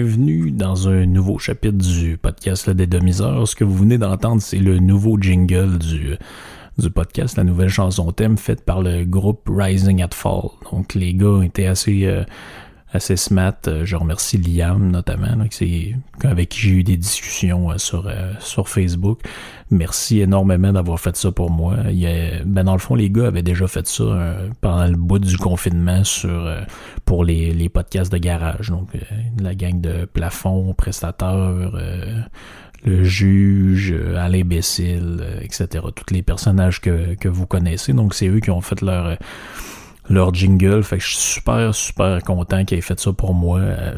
Bienvenue dans un nouveau chapitre du podcast Le Dédomiseur. Ce que vous venez d'entendre, c'est le nouveau jingle du, du podcast, la nouvelle chanson thème faite par le groupe Rising at Fall. Donc les gars étaient assez euh, assez smart. Euh, Je remercie Liam notamment, là, qui avec qui j'ai eu des discussions euh, sur euh, sur Facebook. Merci énormément d'avoir fait ça pour moi. Il y a- ben dans le fond, les gars avaient déjà fait ça pendant le bout du confinement sur pour les, les podcasts de garage. Donc la gang de plafond, prestataire, le juge, à l'imbécile, etc. Tous les personnages que, que vous connaissez. Donc c'est eux qui ont fait leur leur jingle. Fait que je suis super, super content qu'ils aient fait ça pour moi. Euh,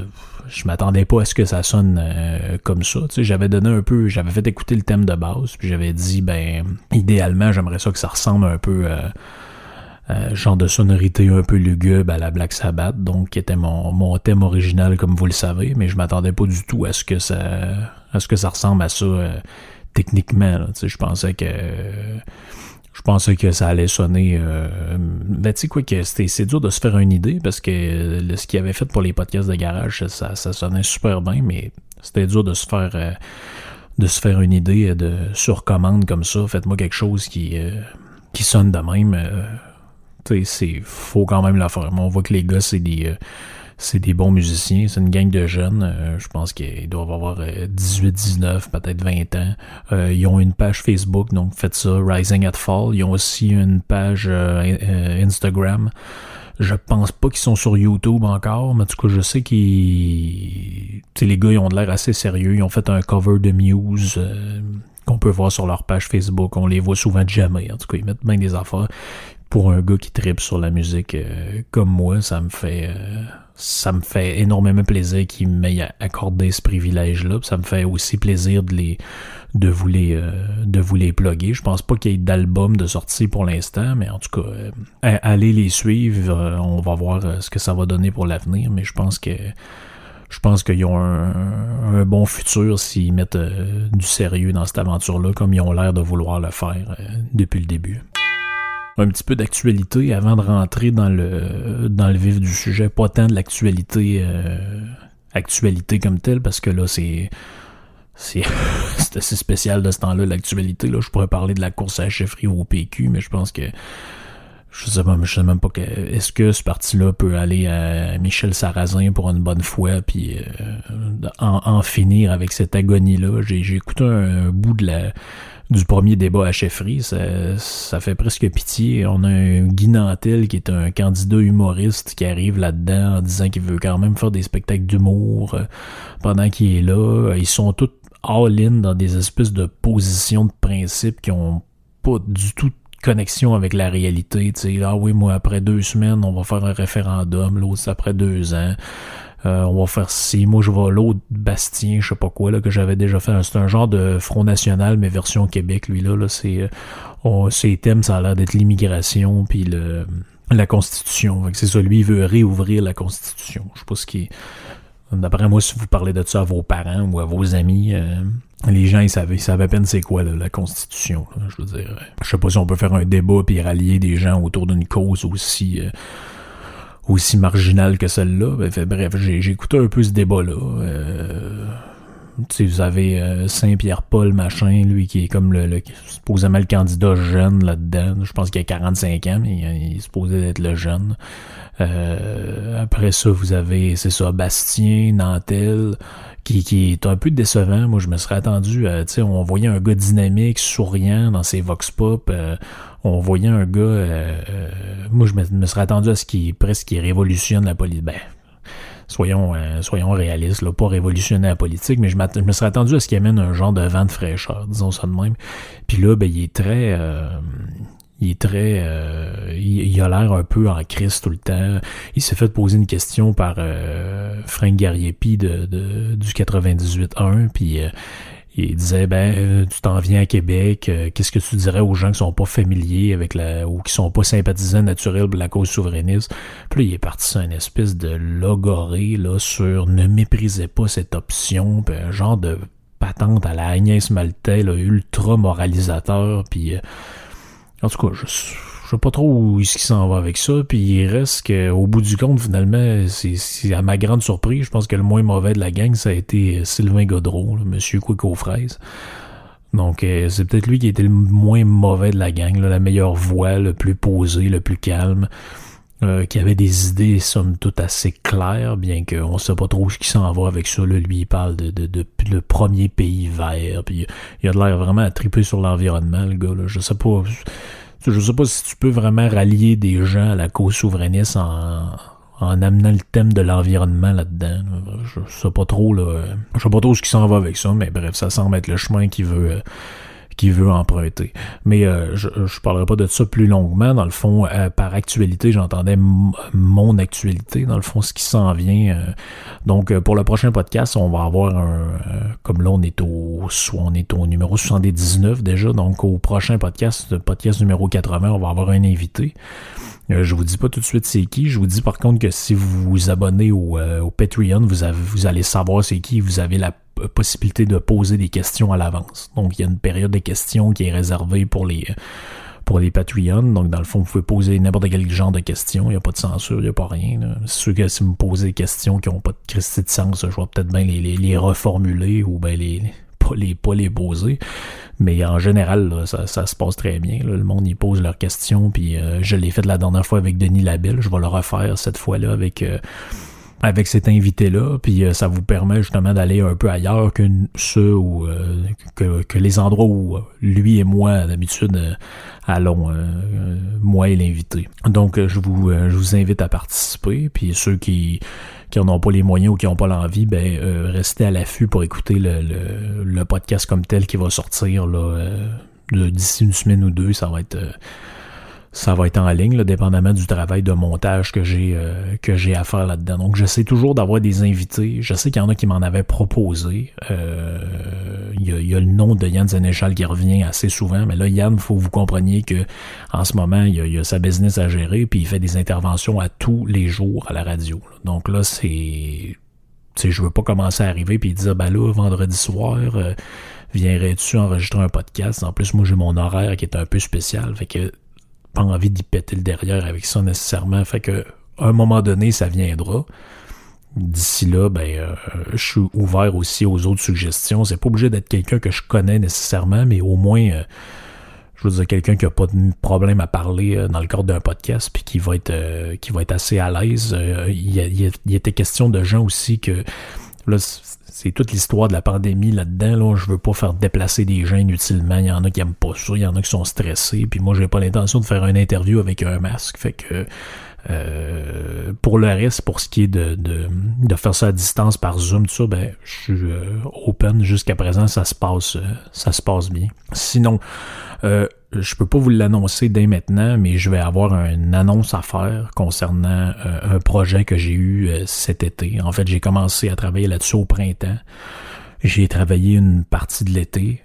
je m'attendais pas à ce que ça sonne euh, comme ça. Tu sais, j'avais donné un peu, j'avais fait écouter le thème de base, puis j'avais dit, ben, idéalement, j'aimerais ça que ça ressemble un peu euh, euh, genre de sonorité un peu lugubre à la Black Sabbath, donc qui était mon, mon thème original, comme vous le savez, mais je m'attendais pas du tout à ce que ça, à ce que ça ressemble à ça euh, techniquement. là. Je pensais que je pensais que ça allait sonner. Euh, ben, tu sais quoi, que c'est dur de se faire une idée parce que ce qu'il avait fait pour les podcasts de garage, ça, ça sonnait super bien, mais c'était dur de se faire. euh, de se faire une idée de sur commande comme ça. Faites-moi quelque chose qui, euh, qui sonne de même. euh, tu sais, c'est faut quand même la faire. On voit que les gars, c'est des. Euh, c'est des bons musiciens, c'est une gang de jeunes. euh, je pense qu'ils doivent avoir euh, 18, 19, peut-être 20 ans. Euh, ils ont une page Facebook, donc faites ça, Rising at Fall. Ils ont aussi une page euh, in- euh, Instagram. Je pense pas qu'ils sont sur YouTube encore, mais en tout cas, je sais qu'ils... Les gars, ils ont de l'air assez sérieux. Ils ont fait un cover de Muse euh, qu'on peut voir sur leur page Facebook. On les voit souvent jamais. En tout cas, ils mettent bien des affaires. Pour un gars qui tripe sur la musique euh, comme moi, ça me fait... ça me fait énormément plaisir qu'ils m'aient accordé ce privilège-là. Ça me fait aussi plaisir de les de vous les euh, de vous les plugger. Je pense pas qu'il y ait d'album de sortie pour l'instant, mais en tout cas, euh, allez les suivre. euh, on va voir ce que ça va donner pour l'avenir, mais je pense que je pense qu'ils ont un, bon futur s'ils mettent du sérieux dans cette aventure-là, comme ils ont l'air de vouloir le faire depuis le début un petit peu d'actualité avant de rentrer dans le dans le vif du sujet. Pas tant de l'actualité euh, actualité comme telle, parce que là, c'est c'est assez spécial de ce temps-là, l'actualité. Là, je pourrais parler de la course à la chefferie au PQ, mais je pense que je sais pas, je sais même pas que est-ce que ce parti-là peut aller à Michel Sarrazin pour une bonne fois puis euh, en, finir avec cette agonie-là. J'ai écouté un bout de la du premier débat à chefferie, ça, fait presque pitié. On a un Guy Nantel qui est un candidat humoriste qui arrive là-dedans en disant qu'il veut quand même faire des spectacles d'humour euh, pendant qu'il est là. Ils sont tous all-in dans des espèces de positions de principe qui ont pas du tout connexion avec la réalité. Tu sais, ah oui, moi, après deux semaines, on va faire un référendum. L'autre, c'est après deux ans. Euh, on va faire ci. Moi, je vais l'autre Bastien, je sais pas quoi, là, que j'avais déjà fait. C'est un genre de Front National, mais version Québec, lui, là. là c'est, euh, ses thèmes, ça a l'air d'être l'immigration, puis le, la Constitution. C'est ça, lui, il veut réouvrir la Constitution. Je sais pas ce qui est... D'après moi, si vous parlez de ça à vos parents ou à vos amis, euh, les gens, ils savent, ils savent à peine c'est quoi là, la Constitution. là. je veux dire, je sais pas si on peut faire un débat puis rallier des gens autour d'une cause aussi... euh, aussi marginale que celle-là. Ben, bref, j'ai écouté un peu ce débat-là. Euh, vous avez euh, Saint-Pierre-Paul, machin, lui qui est comme le, le supposément le candidat jeune là-dedans. Je pense qu'il a 45 ans, mais il, est supposé être le jeune. Euh, après ça, vous avez, c'est ça, Bastien, Nantel, qui, qui est un peu décevant. Moi, je me serais attendu à, tu sais, on voyait un gars dynamique, souriant dans ses vox pop. Euh, on voyait un gars, moi, je me, serais attendu à ce qui presque qui révolutionne la politique. Ben, soyons, euh, soyons réalistes, là, pas révolutionner la politique, mais je, me serais attendu à ce qu'il amène un genre de vent de fraîcheur, disons ça de même. Puis là, ben, il est très... Euh, il est très... Euh, il, a l'air un peu en crise tout le temps. Il s'est fait poser une question par Frank Gariepi de, de, du 98.1, puis il disait ben euh, tu t'en viens à Québec, euh, qu'est-ce que tu dirais aux gens qui sont pas familiers avec la ou qui sont pas sympathisants naturels de la cause souverainiste? Puis là, il est parti sur une espèce de logoré là sur ne méprisez pas cette option, puis un genre de patente à la Agnès Maltais, ultra moralisateur, puis euh, en tout cas, je je sais pas trop où est-ce qu'il s'en va avec ça, puis il reste qu'au bout du compte, finalement, c'est à ma grande surprise, je pense que le moins mauvais de la gang, ça a été Sylvain Godreau, Monsieur Quick aux fraises. Donc, euh, c'est peut-être lui qui était le moins mauvais de la gang, la meilleure voix, le plus posé, le plus calme, euh, qui avait des idées, somme toute, assez claires, bien qu'on sait pas trop ce qui s'en va avec ça. Lui, il parle de, de, de, le premier pays vert, puis il a l'air vraiment à triper sur l'environnement, le gars. Là. Je sais pas sais pas si tu peux vraiment rallier des gens à la cause souverainiste en, en amenant le thème de l'environnement là-dedans. Je sais pas trop là. Je sais pas trop ce qui s'en va avec ça, mais bref, ça semble être le chemin qui veut euh, qui veut emprunter. Mais euh, je ne parlerai pas de ça plus longuement. Dans le fond, euh, par actualité, j'entendais mon actualité, dans le fond, ce qui s'en vient. Euh. donc, pour le prochain podcast, on va avoir un... comme là, on est au... On est au numéro 79 déjà. Donc, au prochain podcast, podcast numéro 80, on va avoir un invité. Je vous dis pas tout de suite c'est qui. Je vous dis par contre que si vous vous abonnez au, au Patreon, vous, allez savoir c'est qui. Vous avez la possibilité de poser des questions à l'avance. Donc, il y a une période de questions qui est réservée pour les pour les Patreons. Donc, dans le fond, vous pouvez poser n'importe quel genre de questions. Il n'y a pas de censure, il n'y a pas rien. C'est sûr que si vous me posez des questions qui n'ont pas de christie de sens, je vais peut-être bien les, les, reformuler ou bien les, pas les, pas les poser. Mais en général, ça, se passe très bien. Le monde y pose leurs questions. Puis euh, je l'ai fait la dernière fois avec Denis Labelle. Je vais le refaire cette fois-là avec euh, avec cet invité-là, puis euh, ça vous permet justement d'aller un peu ailleurs que ceux où, que, les endroits où lui et moi d'habitude allons, moi et l'invité. Donc je vous je vous invite à participer, puis ceux qui qui n'en ont pas les moyens ou qui n'ont pas l'envie, ben restez à l'affût pour écouter le, podcast comme tel qui va sortir là d'ici une semaine ou deux, ça va être ça va être en ligne, là, dépendamment du travail de montage que j'ai euh, que j'ai à faire là-dedans. Donc j'essaie toujours d'avoir des invités. Je sais qu'il y en a qui m'en avaient proposé. Euh, il, y a, le nom de Yann Zenéchal qui revient assez souvent, mais là, Yann, faut que vous compreniez que en ce moment, il y, a, sa business à gérer, puis il fait des interventions à tous les jours à la radio. Donc là, c'est. Tu sais, je veux pas commencer à arriver puis dire ben là, vendredi soir, euh, viendrais-tu enregistrer un podcast? En plus, moi j'ai mon horaire qui est un peu spécial. Fait que pas envie d'y péter le derrière avec ça nécessairement. Fait que à un moment donné, ça viendra. D'ici là, ben, euh, je suis ouvert aussi aux autres suggestions. C'est pas obligé d'être quelqu'un que je connais nécessairement, mais au moins, euh, je veux dire quelqu'un qui a pas de problème à parler euh, dans le cadre d'un podcast, puis qui va être, qui va être assez à l'aise. Il y, il, était question de gens aussi que là, c'est toute l'histoire de la pandémie là-dedans. Là. Je veux pas faire déplacer des gens inutilement. Il y en a qui aiment pas ça, il y en a qui sont stressés. Puis moi, j'ai pas l'intention de faire une interview avec un masque. Fait que euh, pour le reste, pour ce qui est de, faire ça à distance par Zoom, tout ça, ben, je suis euh, open jusqu'à présent, ça se passe, euh, ça se passe bien. Sinon, je peux pas vous l'annoncer dès maintenant, mais je vais avoir une annonce à faire concernant un projet que j'ai eu cet été. En fait, j'ai commencé à travailler là-dessus au printemps. J'ai travaillé une partie de l'été.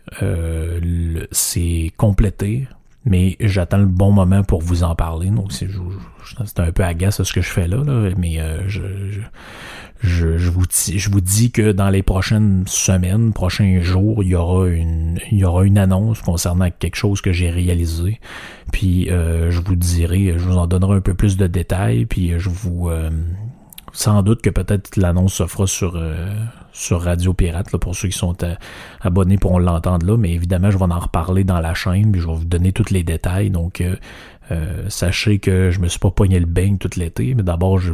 c'est complété mais j'attends le bon moment pour vous en parler. Donc c'est, un peu agace ce que je fais là, mais euh, je, je, je, vous, je dis que dans les prochaines semaines, prochains jours, il y aura une, il y aura une annonce concernant quelque chose que j'ai réalisé. Puis euh, je vous dirai, je vous en donnerai un peu plus de détails. Puis je vous, euh, sans doute que peut-être l'annonce se fera sur euh, sur Radio Pirate pour ceux qui sont abonnés pourront l'entendre là. Mais évidemment, je vais en reparler dans la chaîne. Puis je vais vous donner tous les détails. Donc sachez que je me suis pas pogné le bain tout l'été. Mais d'abord, je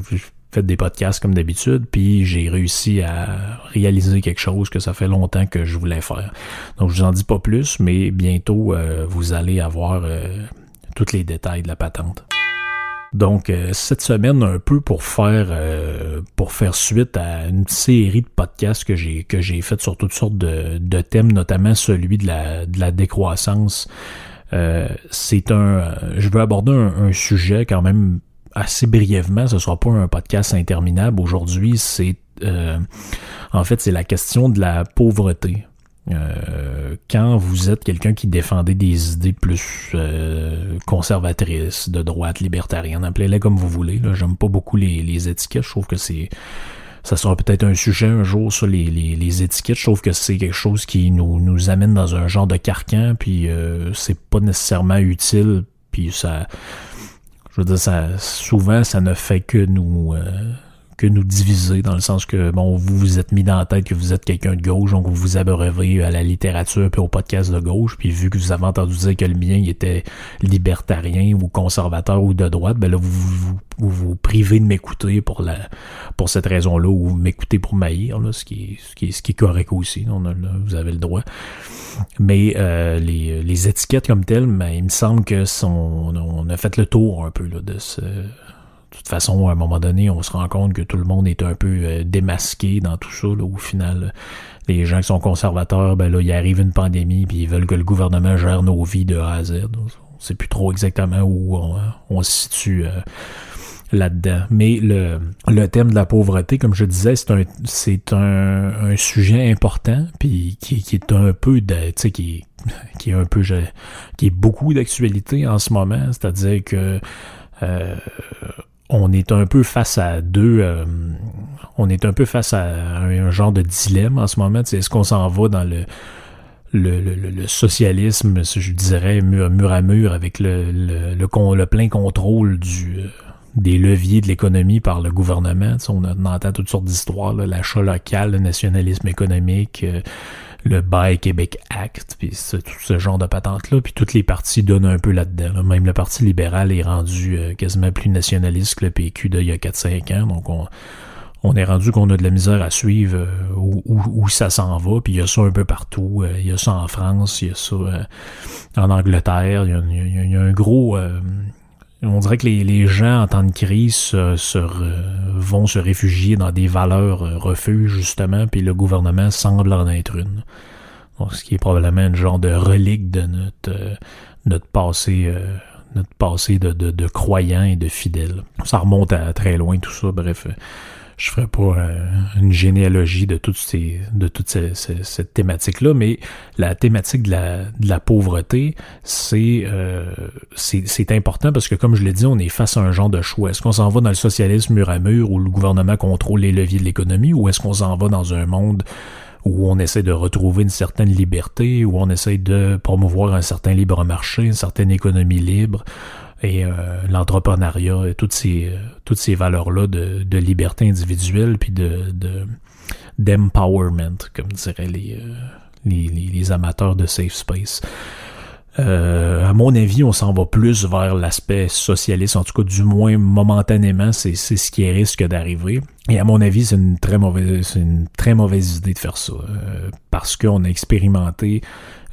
fait des podcasts comme d'habitude, puis j'ai réussi à réaliser quelque chose que ça fait longtemps que je voulais faire. Donc je vous en dis pas plus, mais bientôt euh, vous allez avoir euh, tous les détails de la patente. Donc euh, cette semaine un peu pour faire pour faire suite à une série de podcasts que j'ai que j'ai fait sur toutes sortes de, de, thèmes, notamment celui de la de la décroissance. c'est un je veux aborder un, un sujet quand même assez brièvement, ce sera pas un podcast interminable. Aujourd'hui, c'est euh, en fait c'est la question de la pauvreté. Euh, quand vous êtes quelqu'un qui défendait des idées plus euh, conservatrices, de droite, libertarienne, appelez-les comme vous voulez. J'aime pas beaucoup les, les étiquettes. Je trouve que c'est ça sera peut-être un sujet un jour sur les, les, les étiquettes. Je trouve que c'est quelque chose qui nous, nous amène dans un genre de carcan, puis c'est pas nécessairement utile, puis ça je veux dire, ça, souvent, ça ne fait que nous, euh, que nous diviser, dans le sens que, bon, vous vous êtes mis dans la tête que vous êtes quelqu'un de gauche, donc vous vous abreuvez à la littérature puis au podcast de gauche, puis vu que vous avez entendu dire que le mien il était libertarien ou conservateur ou de droite, ben là, vous vous, vous, vous privez de m'écouter pour la pour cette raison-là, ou vous m'écoutez pour maïr, là, ce qui est, ce qui est, ce qui est correct aussi, on a, vous avez le droit. Mais euh, les, les, étiquettes comme telles, ben, il me semble que on a fait le tour un peu là, de ce. De toute façon, à un moment donné, on se rend compte que tout le monde est un peu euh, démasqué dans tout ça. Là, au final, les gens qui sont conservateurs, ben là, il arrive une pandémie, puis ils veulent que le gouvernement gère nos vies de A à Z. On sait plus trop exactement où on, on se situe. Euh, là-dedans. Mais le, le thème de la pauvreté, comme je disais, c'est un c'est un, un, sujet important, puis qui, qui est un peu de, tu sais, qui, qui est un peu, qui est beaucoup d'actualité en ce moment. C'est-à-dire que euh, on est un peu face à deux, euh, on est un peu face à un, genre de dilemme en ce moment. Est-ce qu'on s'en va dans le le, le, le, socialisme, je dirais, mur, à mur avec le, le, le, le plein contrôle du, euh, des leviers de l'économie par le gouvernement? on, entend toutes sortes d'histoires, l'achat local, le nationalisme économique, euh, le Buy Québec Act, puis tout ce genre de patentes-là, puis toutes les partis donnent un peu là-dedans. Même le Parti libéral est rendu euh, quasiment plus nationaliste que le PQ d'il y a 4-5 ans, donc on, on est rendu qu'on a de la misère à suivre euh, où, où, ça s'en va, puis il y a ça un peu partout. il y a ça en France, il y a ça en Angleterre, il y il y a un gros on dirait que les, les gens en temps de crise se, vont se réfugier dans des valeurs euh, refuges, justement, puis le gouvernement semble en être une. ce qui est probablement un genre de relique de notre, euh, notre passé, euh, notre passé de, de, de, croyants et de fidèles. Ça remonte à très loin tout ça, bref je ferai pas euh, une généalogie de toutes ces de toute cette thématique là mais la thématique de la, de la pauvreté c'est euh, c'est important parce que comme je l'ai dit on est face à un genre de choix. Est-ce qu'on s'en va dans le socialisme mur à mur où le gouvernement contrôle les leviers de l'économie ou est-ce qu'on s'en va dans un monde où on essaie de retrouver une certaine liberté, où on essaie de promouvoir un certain libre marché, une certaine économie libre, et euh, l'entrepreneuriat et toutes ces toutes ces valeurs là de, liberté individuelle puis de d'empowerment comme diraient les, euh, les, les, amateurs de safe space. Euh, à mon avis, on s'en va plus vers l'aspect socialiste, en tout cas du moins momentanément, c'est ce qui risque d'arriver. Et à mon avis, c'est une très mauvaise, c'est une très mauvaise idée de faire ça, parce qu'on a expérimenté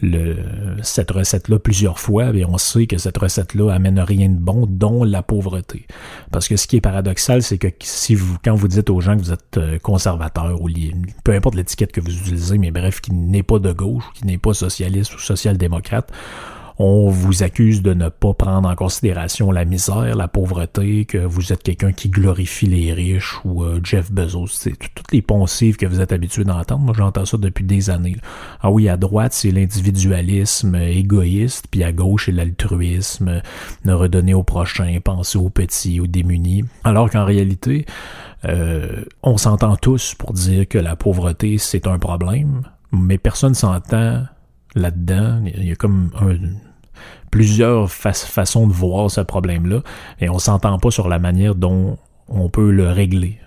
le, cette recette-là plusieurs fois, et on sait que cette recette-là amène rien de bon, dont la pauvreté. Parce que ce qui est paradoxal, c'est que si vous, quand vous dites aux gens que vous êtes euh, conservateur ou peu importe l'étiquette que vous utilisez, mais bref, qui n'est pas de gauche, qui n'est pas socialiste ou social-démocrate, On vous accuse de ne pas prendre en considération la misère, la pauvreté, que vous êtes quelqu'un qui glorifie les riches ou euh, Jeff Bezos. C'est toutes les poncifs que vous êtes habitué d'entendre. Moi, j'entends ça depuis des années. Ah oui, à droite, c'est l'individualisme égoïste, puis à gauche, c'est l'altruisme, ne redonner au prochain, penser aux petits, aux démunis. Alors qu'en réalité, euh, on s'entend tous pour dire que la pauvreté, c'est un problème, mais personne s'entend là-dedans. Il y a comme un, plusieurs façons de voir ce problème-là et on s'entend pas sur la manière dont on peut le régler.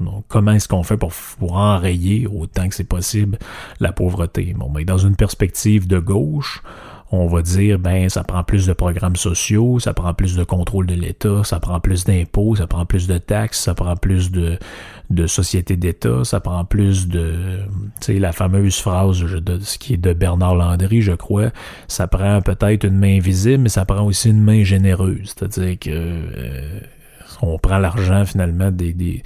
Donc, comment est-ce qu'on fait pour, pour enrayer autant que c'est possible la pauvreté? Bon, mais dans une perspective de gauche, on va dire ben ça prend plus de programmes sociaux, ça prend plus de contrôle de l'État, ça prend plus d'impôts, ça prend plus de taxes, ça prend plus de, de sociétés d'État, ça prend plus de tu sais la fameuse phrase de ce qui est de Bernard Landry, je crois, ça prend peut-être une main visible, mais ça prend aussi une main généreuse, c'est-à-dire que euh, on prend l'argent finalement des, des,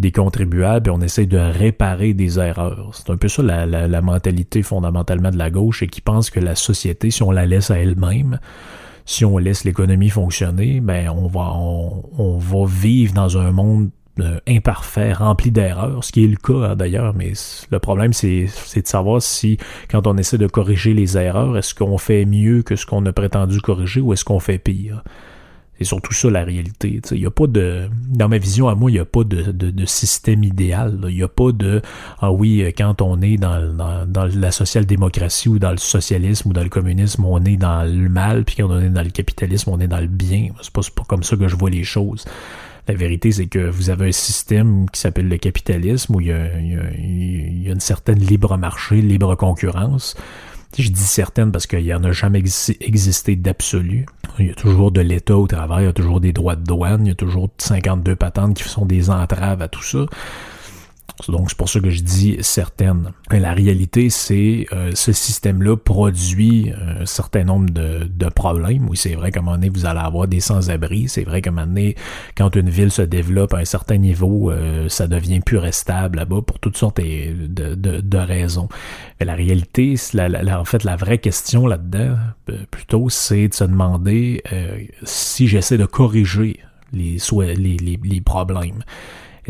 des contribuables et on essaie de réparer des erreurs. C'est un peu ça la, mentalité fondamentalement de la gauche et qui pense que la société, si on la laisse à elle-même, si on laisse l'économie fonctionner, ben on va on, on, va vivre dans un monde euh, imparfait, rempli d'erreurs, ce qui est le cas hein, d'ailleurs, mais le problème c'est de savoir si quand on essaie de corriger les erreurs, est-ce qu'on fait mieux que ce qu'on a prétendu corriger ou est-ce qu'on fait pire? C'est surtout ça la réalité. Il y a pas de. Dans ma vision à moi, il n'y a pas de, de, système idéal. Il n'y a pas de Ah oui, quand on est dans, dans, dans la social-démocratie ou dans le socialisme ou dans le communisme, on est dans le mal, puis quand on est dans le capitalisme, on est dans le bien. C'est pas, pas comme ça que je vois les choses. La vérité, c'est que vous avez un système qui s'appelle le capitalisme où y, a, il, y a, il y a une certaine libre marché, libre concurrence. Je dis certaines parce qu'il n'y en a jamais existé d'absolu. Il y a toujours de l'État au travail, il y a toujours des droits de douane, il y a toujours 52 patentes qui sont des entraves à tout ça. Donc c'est pour ça que je dis certaines. la réalité, c'est euh, ce système-là produit un certain nombre de, de problèmes. Oui, c'est vrai qu'à un moment donné, vous allez avoir des sans-abri. C'est vrai qu'à un moment donné, quand une ville se développe à un certain niveau, euh, ça devient plus restable là-bas pour toutes sortes de, de, de raisons. Mais la réalité, la, en fait, la vraie question là-dedans, euh, plutôt, c'est de se demander si j'essaie de corriger les, les, les, les problèmes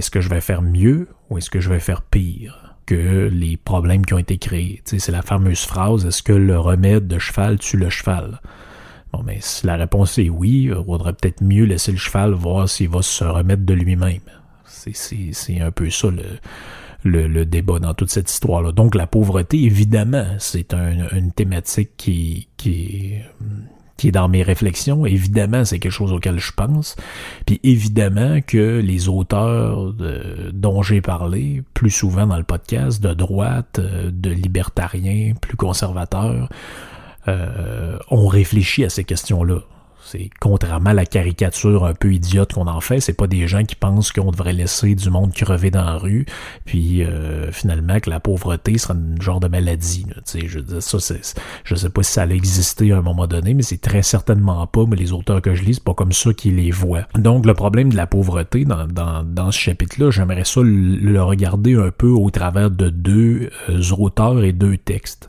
est-ce que je vais faire mieux ou est-ce que je vais faire pire que les problèmes qui ont été créés? c'est la fameuse phrase, est-ce que le remède de cheval tue le cheval? Bon, mais si la réponse est oui, il faudrait peut-être mieux laisser le cheval voir s'il va se remettre de lui-même. C'est un peu ça le, le, débat dans toute cette histoire-là. Donc la pauvreté, évidemment, c'est une thématique qui, qui, qui est dans mes réflexions. Évidemment, c'est quelque chose auquel je pense. Puis évidemment que les auteurs dont j'ai parlé, plus souvent dans le podcast, de droite, euh, de libertariens, plus conservateurs, euh, ont réfléchi à ces questions-là. C'est contrairement à la caricature un peu idiote qu'on en fait, c'est pas des gens qui pensent qu'on devrait laisser du monde crever dans la rue, puis euh, finalement que la pauvreté sera un genre de maladie. sais, je ça, je sais pas si ça allait exister à un moment donné, mais c'est très certainement pas. Mais les auteurs que je lis, c'est pas comme ça qu'ils les voient. Donc le problème de la pauvreté dans, dans, dans ce chapitre-là, j'aimerais ça le, regarder un peu au travers de deux euh, auteurs et deux textes.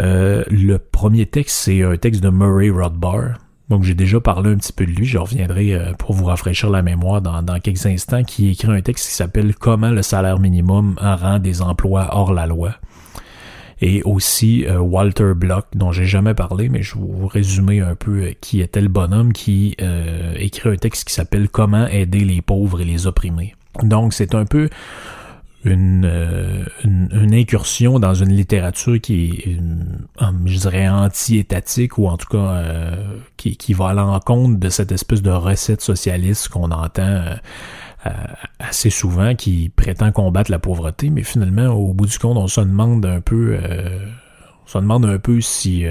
Euh, le premier texte, c'est un texte de Murray Rothbard donc j'ai déjà parlé un petit peu de lui, je reviendrai euh, pour vous rafraîchir la mémoire dans, quelques instants, qui écrit un texte qui s'appelle Comment le salaire minimum rend des emplois hors la loi. Et aussi euh, Walter Block, dont j'ai jamais parlé, mais je vais vous résumer un peu euh, qui était le bonhomme qui écrit un texte qui s'appelle Comment aider les pauvres et les opprimés. Donc c'est un peu euh, une, une, incursion dans une littérature qui est, je dirais, anti-étatique ou en tout cas euh, qui, qui va à l'encontre de cette espèce de recette socialiste qu'on entend euh, assez souvent qui prétend combattre la pauvreté, mais finalement, au bout du compte, on se demande un peu, on se demande un peu si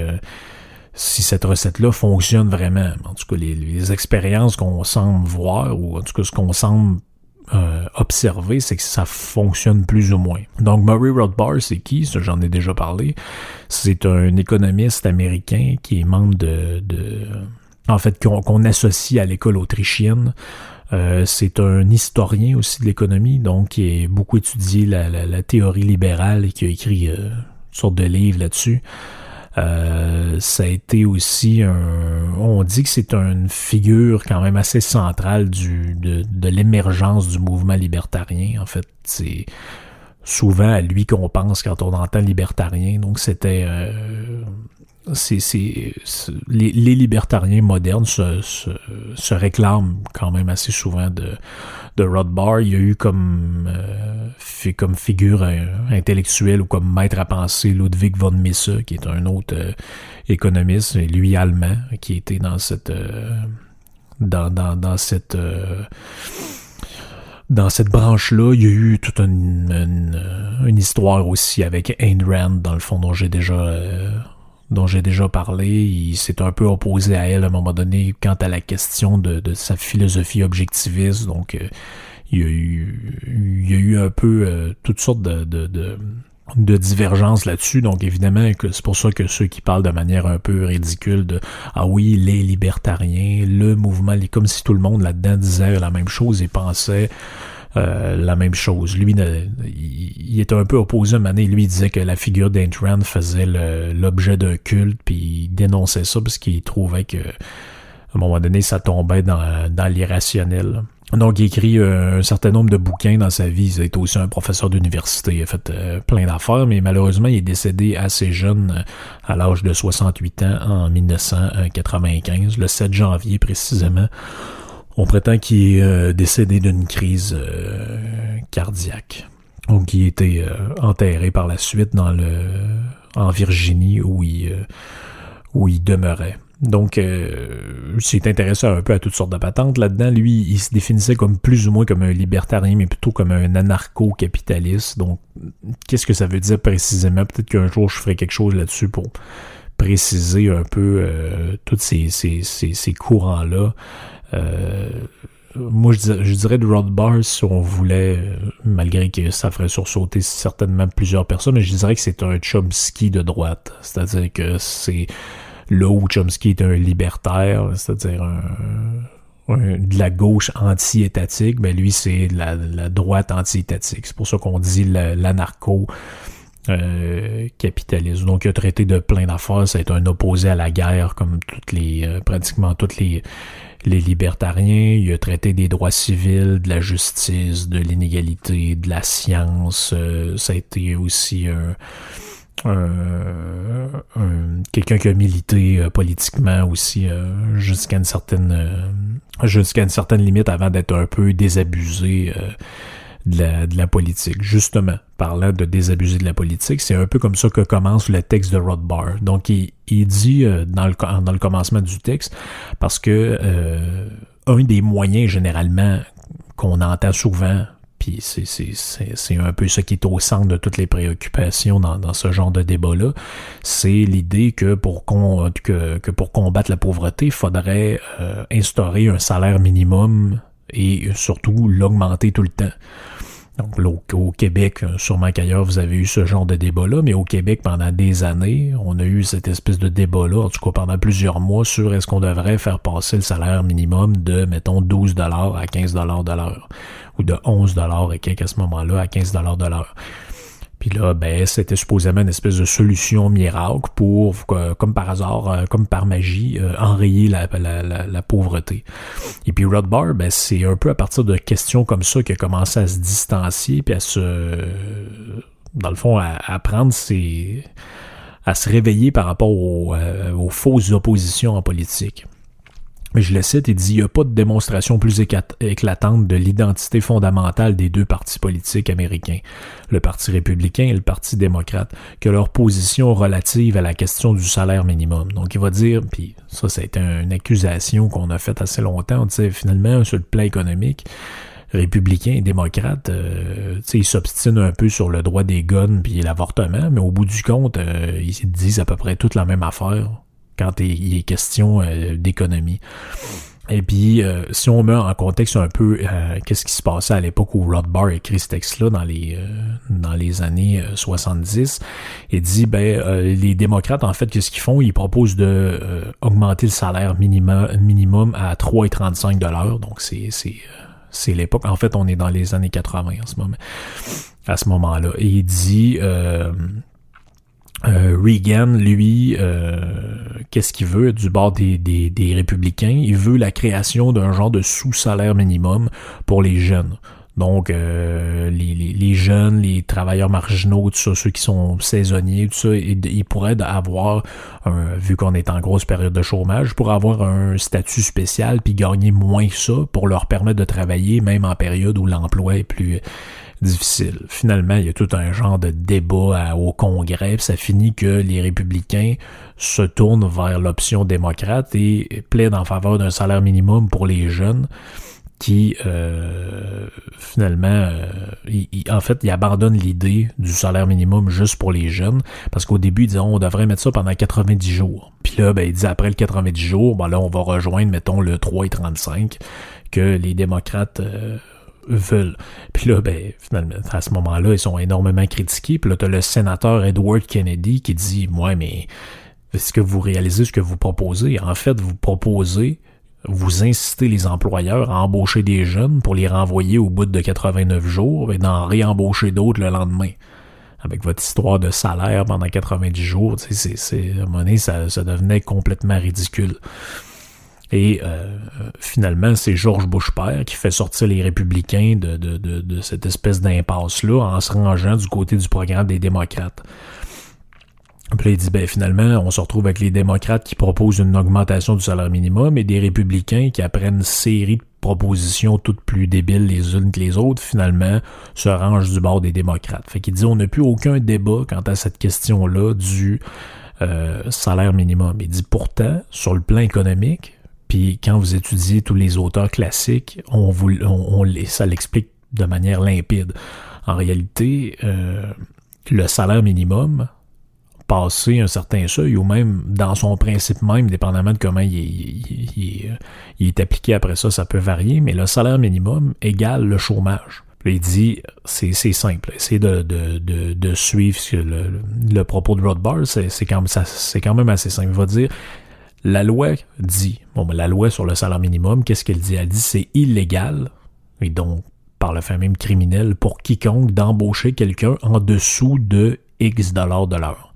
si cette recette-là fonctionne vraiment. En tout cas, les, les expériences qu'on semble voir, ou en tout cas ce qu'on semble euh, observer, c'est que ça fonctionne plus ou moins. Donc Murray Rothbard, c'est qui? J'en ai déjà parlé. C'est un économiste américain qui est membre de... en fait, qu'on associe à l'école autrichienne. Euh, c'est un historien aussi de l'économie, donc qui a beaucoup étudié la, la, théorie libérale et qui a écrit euh, une sorte de livre là-dessus. Ça a été aussi un... On dit que c'est une figure quand même assez centrale du, de, de l'émergence du mouvement libertarien. En fait, c'est souvent à lui qu'on pense quand on entend libertarien. Donc c'était euh, c'est, les, les, libertariens modernes se, se, réclament quand même assez souvent de, de Rothbard. Il y a eu comme, euh, comme figure euh, intellectuelle ou comme maître à penser Ludwig von Mises, qui est un autre euh, économiste, lui allemand, qui était dans cette dans, dans, dans cette dans cette branche-là, il y a eu toute une, une, histoire aussi avec Ayn Rand, dans le fond, dont j'ai déjà dont j'ai déjà parlé. Il s'est un peu opposé à elle à un moment donné quant à la question de, sa philosophie objectiviste. Donc, euh, il, y a eu, il y a eu un peu euh, toutes sortes de, de, de de divergence là-dessus. Donc évidemment c'est pour ça que ceux qui parlent de manière un peu ridicule de ah oui, les libertariens, le mouvement, comme si tout le monde là-dedans disait la même chose et pensait euh, la même chose. Lui, il, était un peu opposé à Mané. Lui, il disait que la figure d'Ayn Rand faisait l'objet d'un culte, puis il dénonçait ça parce qu'il trouvait que à un moment donné, ça tombait dans, dans l'irrationnel. Donc, il écrit euh, un certain nombre de bouquins dans sa vie. Il été aussi un professeur d'université. Il a fait euh, plein d'affaires, mais malheureusement, il est décédé assez jeune, à l'âge de 68 ans, en 1995, le 7 janvier précisément. On prétend qu'il est décédé d'une crise cardiaque. Donc, il a été enterré par la suite dans le en Virginie où il, demeurait. Donc, euh, s'est intéressé un peu à toutes sortes de patentes là-dedans. Lui, il se définissait comme plus ou moins comme un libertarien, mais plutôt comme un anarcho-capitaliste. Donc, qu'est-ce que ça veut dire précisément? Peut-être qu'un jour, je ferai quelque chose là-dessus pour préciser un peu euh, tous ces, courants-là. Euh, moi, je dirais, de Rothbard, si on voulait, malgré que ça ferait sursauter certainement plusieurs personnes, mais je dirais que c'est un Chomsky de droite. C'est-à-dire que c'est là où Chomsky est un libertaire, c'est-à-dire de la gauche anti-étatique, ben lui c'est la, la, droite anti-étatique. C'est pour ça qu'on dit l'anarcho euh. Donc il a traité de plein d'affaires, ça a été un opposé à la guerre comme toutes les euh, pratiquement toutes les les libertariens, il a traité des droits civils, de la justice, de l'inégalité, de la science, euh, ça a été aussi un euh, quelqu'un qui a milité euh, politiquement aussi euh, jusqu'à une certaine jusqu'à une certaine limite avant d'être un peu désabusé de la, politique. Justement, parlant de désabusé de la politique, c'est un peu comme ça que commence le texte de Rothbard. Donc, il, dit dans, le, dans le commencement du texte, parce que un des moyens généralement qu'on entend souvent puis c'est un peu ce qui est au centre de toutes les préoccupations dans, dans ce genre de débat-là. C'est l'idée que pour, que, que, pour combattre la pauvreté, il faudrait euh, instaurer un salaire minimum et surtout l'augmenter tout le temps. Donc au, Québec, euh, sûrement qu'ailleurs, vous avez eu ce genre de débat-là, mais au Québec, pendant des années, on a eu cette espèce de débat-là, en tout cas pendant plusieurs mois, sur est-ce qu'on devrait faire passer le salaire minimum de, mettons, 12 dollars à 15 dollars de l'heure, ou de 11 dollars et quelques à ce moment-là à 15 dollars de l'heure. Puis là, ben, c'était supposément une espèce de solution miracle pour, euh, comme par hasard, euh, comme par magie, euh, enrayer la, la, la, pauvreté. Et puis Rothbard, ben, c'est un peu à partir de questions comme ça qu'il a commencé à se distancier, puis à se, dans le fond, à, à prendre ses, à se réveiller par rapport aux, aux fausses oppositions en politique. Je le cite, il dit, il n'y a pas de démonstration plus éclatante de l'identité fondamentale des deux partis politiques américains, le Parti républicain et le Parti démocrate, que leur position relative à la question du salaire minimum. Donc il va dire, puis ça, ça a été une accusation qu'on a faite assez longtemps, on finalement, sur le plan économique, républicains et démocrates, euh, ils s'obstinent un peu sur le droit des guns puis l'avortement, mais au bout du compte, euh, ils disent à peu près toute la même affaire quand il est question euh, d'économie. Et puis, euh, si on met en contexte un peu euh, qu'est-ce qui se passait à l'époque où Rothbard écrit ce texte-là dans les dans les années 70, il dit ben les démocrates en fait qu'est-ce qu'ils font? Ils proposent de augmenter le salaire minimum minimum à 3,35 dollars. Donc c'est c'est c'est l'époque. En fait, on est dans les années 80 en ce moment. À ce moment-là, et il dit Reagan, lui, qu'est-ce qu'il veut du bord des, des, républicains? Il veut la création d'un genre de sous-salaire minimum pour les jeunes. Donc, euh, les, les, jeunes, les travailleurs marginaux, tout ça, ceux qui sont saisonniers, tout ça, ils, pourraient avoir, vu qu'on est en grosse période de chômage, pour avoir un statut spécial puis gagner moins ça pour leur permettre de travailler même en période où l'emploi est plus difficile. Finalement, il y a tout un genre de débat au Congrès, ça finit que les républicains se tournent vers l'option démocrate et plaident en faveur d'un salaire minimum pour les jeunes qui euh, finalement, euh, en fait, il abandonne l'idée du salaire minimum juste pour les jeunes, parce qu'au début, ils disaient on devrait mettre ça pendant 90 jours. Puis là, ben, il dit après le 90 jours, ben là, on va rejoindre, mettons, le 3 et 35 que les démocrates euh, veulent. Puis là, ben, finalement, à ce moment-là, ils sont énormément critiqués. Puis là, t'as le sénateur Edward Kennedy qui dit, moi, mais est-ce que vous réalisez ce que vous proposez? En fait, vous proposez vous incitez les employeurs à embaucher des jeunes pour les renvoyer au bout de 89 jours et d'en réembaucher d'autres le lendemain. Avec votre histoire de salaire pendant 90 jours, c'est, c'est, à un moment ça, ça devenait complètement ridicule. Et euh, finalement, c'est George Bush père qui fait sortir les républicains de, de, de, de cette espèce d'impasse-là en se rangeant du côté du programme des démocrates. Puis là, il dit, ben finalement, on se retrouve avec les démocrates qui proposent une augmentation du salaire minimum et des républicains qui, après une série de propositions toutes plus débiles les unes que les autres, finalement, se rangent du bord des démocrates. Fait qu'il dit, on n'a plus aucun débat quant à cette question-là du euh, salaire minimum. Il dit, pourtant, sur le plan économique, puis quand vous étudiez tous les auteurs classiques, on vous, on, ça l'explique de manière limpide. En réalité, euh, le salaire minimum, passer un certain seuil ou même dans son principe même, dépendamment de comment il est, appliqué après ça, ça peut varier, mais le salaire minimum égale le chômage. il dit, c'est simple, essayez de, de, de, de suivre le, le, propos de Rothbard, c'est quand, quand même assez simple. Il va dire, la loi dit, bon, ben, la loi sur le salaire minimum, qu'est-ce qu'elle dit? Elle dit c'est illégal, et donc par le fait même criminel, pour quiconque d'embaucher quelqu'un en dessous de X dollars de l'heure.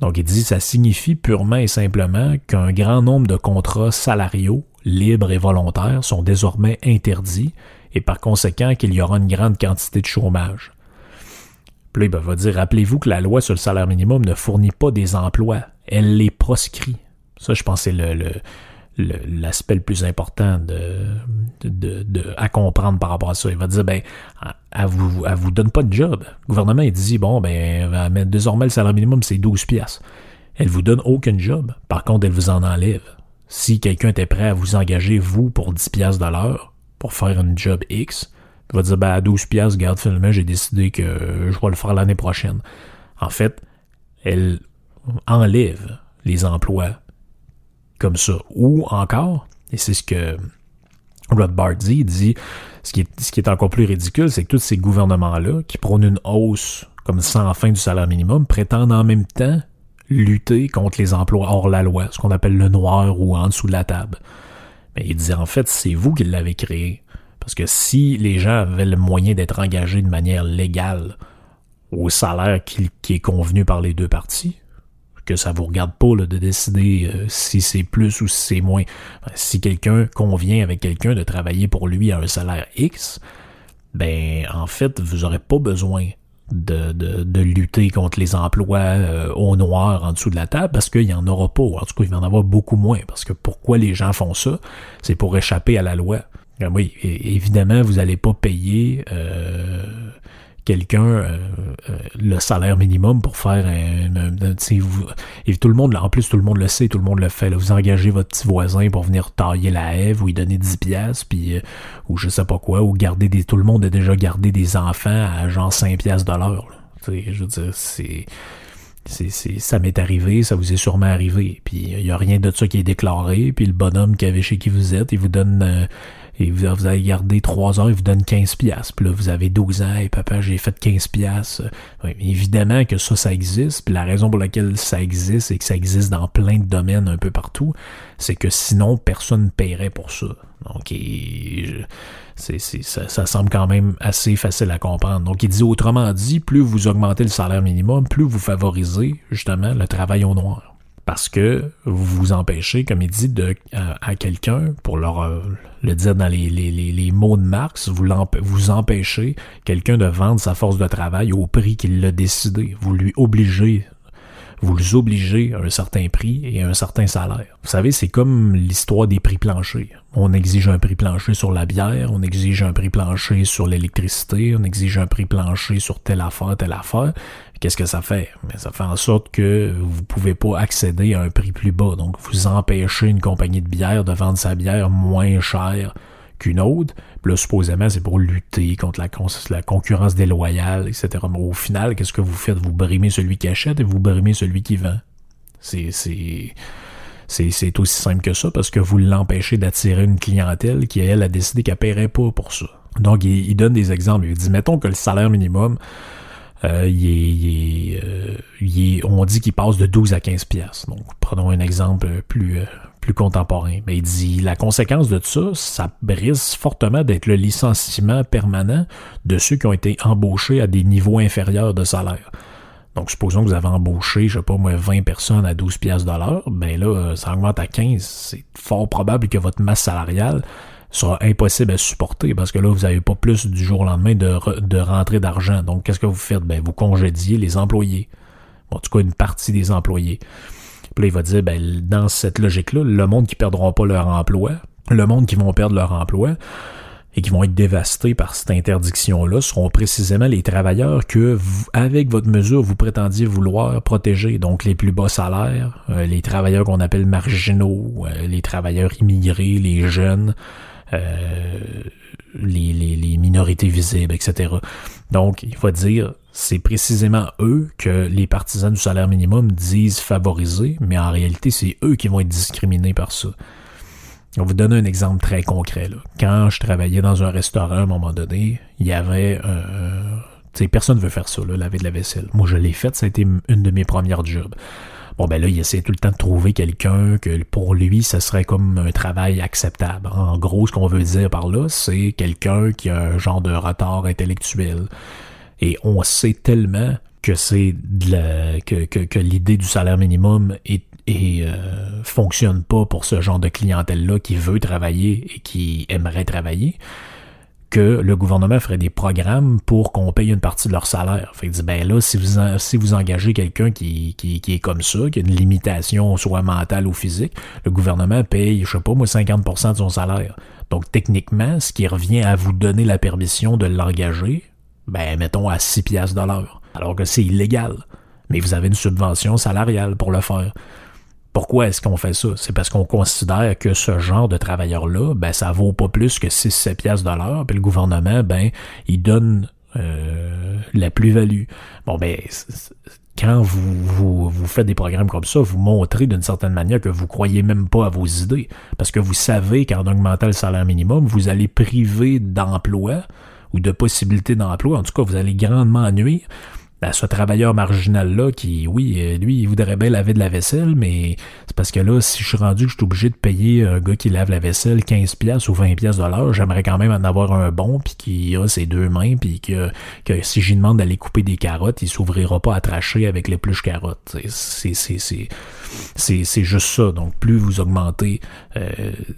Donc il dit ça signifie purement et simplement qu'un grand nombre de contrats salariaux, libres et volontaires, sont désormais interdits et par conséquent qu'il y aura une grande quantité de chômage. Puis va dire, rappelez-vous que la loi sur le salaire minimum ne fournit pas des emplois, elle les proscrit. Ça, je pense, c'est le, l'aspect le, plus important de, de, de, à comprendre par rapport à ça. Il va dire, ben, elle vous, vous donne pas de job. Le gouvernement, il dit, bon, ben, désormais, le salaire minimum, c'est 12 piastres. Elle vous donne aucun job. Par contre, elle vous en enlève. Si quelqu'un était prêt à vous engager, vous, pour 10 piastres de l'heure, pour faire un job X, il va dire, ben, à 12 piastres, garde, finalement, j'ai décidé que je vais le faire l'année prochaine. En fait, elle enlève les emplois comme ça. Ou encore, et c'est ce que Rothbard dit, dit, ce qui est, ce qui est encore plus ridicule, c'est que tous ces gouvernements-là, qui prônent une hausse comme sans fin du salaire minimum, prétendent en même temps lutter contre les emplois hors la loi, ce qu'on appelle le noir ou en dessous de la table. Mais il dit en fait, c'est vous qui l'avez créé. Parce que si les gens avaient le moyen d'être engagés de manière légale au salaire qui est convenu par les deux parties, que ça vous regarde pas de décider euh, si c'est plus ou si c'est moins. Si quelqu'un convient avec quelqu'un de travailler pour lui à un salaire X, ben en fait, vous aurez pas besoin de, de, lutter contre les emplois euh, au noir en dessous de la table parce qu'il y en aura pas. En tout cas, il va en avoir beaucoup moins. Parce que pourquoi les gens font ça? C'est pour échapper à la loi. Ben oui, évidemment, vous n'allez pas payer euh, quelqu'un euh, euh, le salaire minimum pour faire un, et tout le monde en plus tout le monde le sait tout le monde le fait vous engagez votre petit voisin pour venir tailler la haie ou lui donner 10 pièces puis euh, ou je sais pas quoi ou garder des tout le monde a déjà gardé des enfants à genre 5 pièces de l'heure je veux dire c'est c'est, ça m'est arrivé, ça vous est sûrement arrivé. Puis il y a rien de ça qui est déclaré. Puis le bonhomme qui avait chez qui vous êtes, il vous donne et vous, vous avez gardé 3 heures, il vous donne 15 pièces. Puis là, vous avez 12 ans, et papa, j'ai fait 15 pièces. évidemment que ça, ça existe. Puis la raison pour laquelle ça existe et que ça existe dans plein de domaines un peu partout, c'est que sinon, personne ne paierait pour ça. Donc, ça, semble quand même assez facile à comprendre. Donc, il dit autrement dit, plus vous augmentez le salaire minimum, plus vous favorisez justement le travail au noir parce que vous vous empêchez, comme il dit, de, à, quelqu'un, pour leur, euh, le dire dans les, mots de Marx, vous, vous empêchez quelqu'un de vendre sa force de travail au prix qu'il l'a décidé. Vous lui obligez vous les obligez à un certain prix et à un certain salaire. Vous savez, c'est comme l'histoire des prix planchers. On exige un prix plancher sur la bière, on exige un prix plancher sur l'électricité, on exige un prix plancher sur telle affaire, telle affaire. Qu'est-ce que ça fait? Mais ça fait en sorte que vous pouvez pas accéder à un prix plus bas. Donc, vous empêchez une compagnie de bière de vendre sa bière moins chère qu'une autre. Puis là, supposément, c'est pour lutter contre la, concurrence déloyale, etc. Au final, qu'est-ce que vous faites? Vous brimez celui qui achète et vous brimez celui qui vend. C'est, aussi simple que ça parce que vous l'empêchez d'attirer une clientèle qui, elle, a décidé qu'elle paierait pas pour ça. Donc, il, donne des exemples. Il dit, mettons que le salaire minimum, euh, euh, on dit qu'il passe de 12 à 15 pièces. Donc, prenons un exemple plus, euh, plus contemporain. Mais il dit la conséquence de ça, ça brise fortement d'être le licenciement permanent de ceux qui ont été embauchés à des niveaux inférieurs de salaire. Donc, supposons que vous avez embauché, je sais pas moi, 20 personnes à 12 pièces de l'heure, ben là, ça augmente à 15. C'est fort probable que votre masse salariale sera impossible à supporter parce que là, vous n'avez pas plus du jour au lendemain de, de rentrée d'argent. Donc, qu'est-ce que vous faites? Ben, vous congédiez les employés. en tout cas, une partie des employés. Puis il va dire, ben, dans cette logique-là, le monde qui perdront pas leur emploi, le monde qui vont perdre leur emploi et qui vont être dévastés par cette interdiction-là seront précisément les travailleurs que, vous, avec votre mesure, vous prétendiez vouloir protéger. Donc, les plus bas salaires, euh, les travailleurs qu'on appelle marginaux, euh, les travailleurs immigrés, les jeunes, les, les, minorités visibles, etc. Donc, il va dire, c'est précisément eux que les partisans du salaire minimum disent favoriser, mais en réalité, c'est eux qui vont être discriminés par ça. On vous donne un exemple très concret. Là. Quand je travaillais dans un restaurant à un moment donné, il y avait sais, personne ne veut faire ça, là, laver de la vaisselle. Moi, je l'ai fait, ça a été une de mes premières jobs. Bon, ben là, il essaie tout le temps de trouver quelqu'un que pour lui, ça serait comme un travail acceptable. En gros, ce qu'on veut dire par là, c'est quelqu'un qui a un genre de retard intellectuel. Et on sait tellement que c'est que, que, que l'idée du salaire minimum est et euh, fonctionne pas pour ce genre de clientèle-là qui veut travailler et qui aimerait travailler, que le gouvernement ferait des programmes pour qu'on paye une partie de leur salaire. Fait dit, ben là, si vous, engagez quelqu'un qui, est comme ça, qui a une limitation soit mentale ou physique, le gouvernement paye, je sais pas moi, 50% de son salaire. Donc techniquement, ce qui revient à vous donner la permission de l'engager, ben mettons à 6 piastres de l'heure. Alors que c'est illégal. Mais vous avez une subvention salariale pour le faire. Pourquoi est-ce qu'on fait ça? C'est parce qu'on considère que ce genre de travailleur-là, ben, ça vaut pas plus que 6-7 piastres de l'heure, puis le gouvernement, ben, il donne euh, la plus-value. Bon, ben, quand vous, vous, vous, faites des programmes comme ça, vous montrez d'une certaine manière que vous croyez même pas à vos idées. Parce que vous savez qu'en augmentant le salaire minimum, vous allez priver d'emploi ou de possibilités d'emploi. En tout cas, vous allez grandement nuire à ce travailleur marginal-là qui, oui, euh, lui, il voudrait bien laver de la vaisselle, mais c'est parce que là, si je suis rendu que je suis obligé de payer un gars qui lave la vaisselle 15 pièces ou 20 pièces de l'heure, j'aimerais quand même en avoir un bon, puis qui a ses deux mains, puis que, que si j'y demande d'aller couper des carottes, il s'ouvrira pas à tracher avec les plus carottes. C'est, c'est, c'est, c'est, c'est juste ça. Donc, plus vous augmentez euh,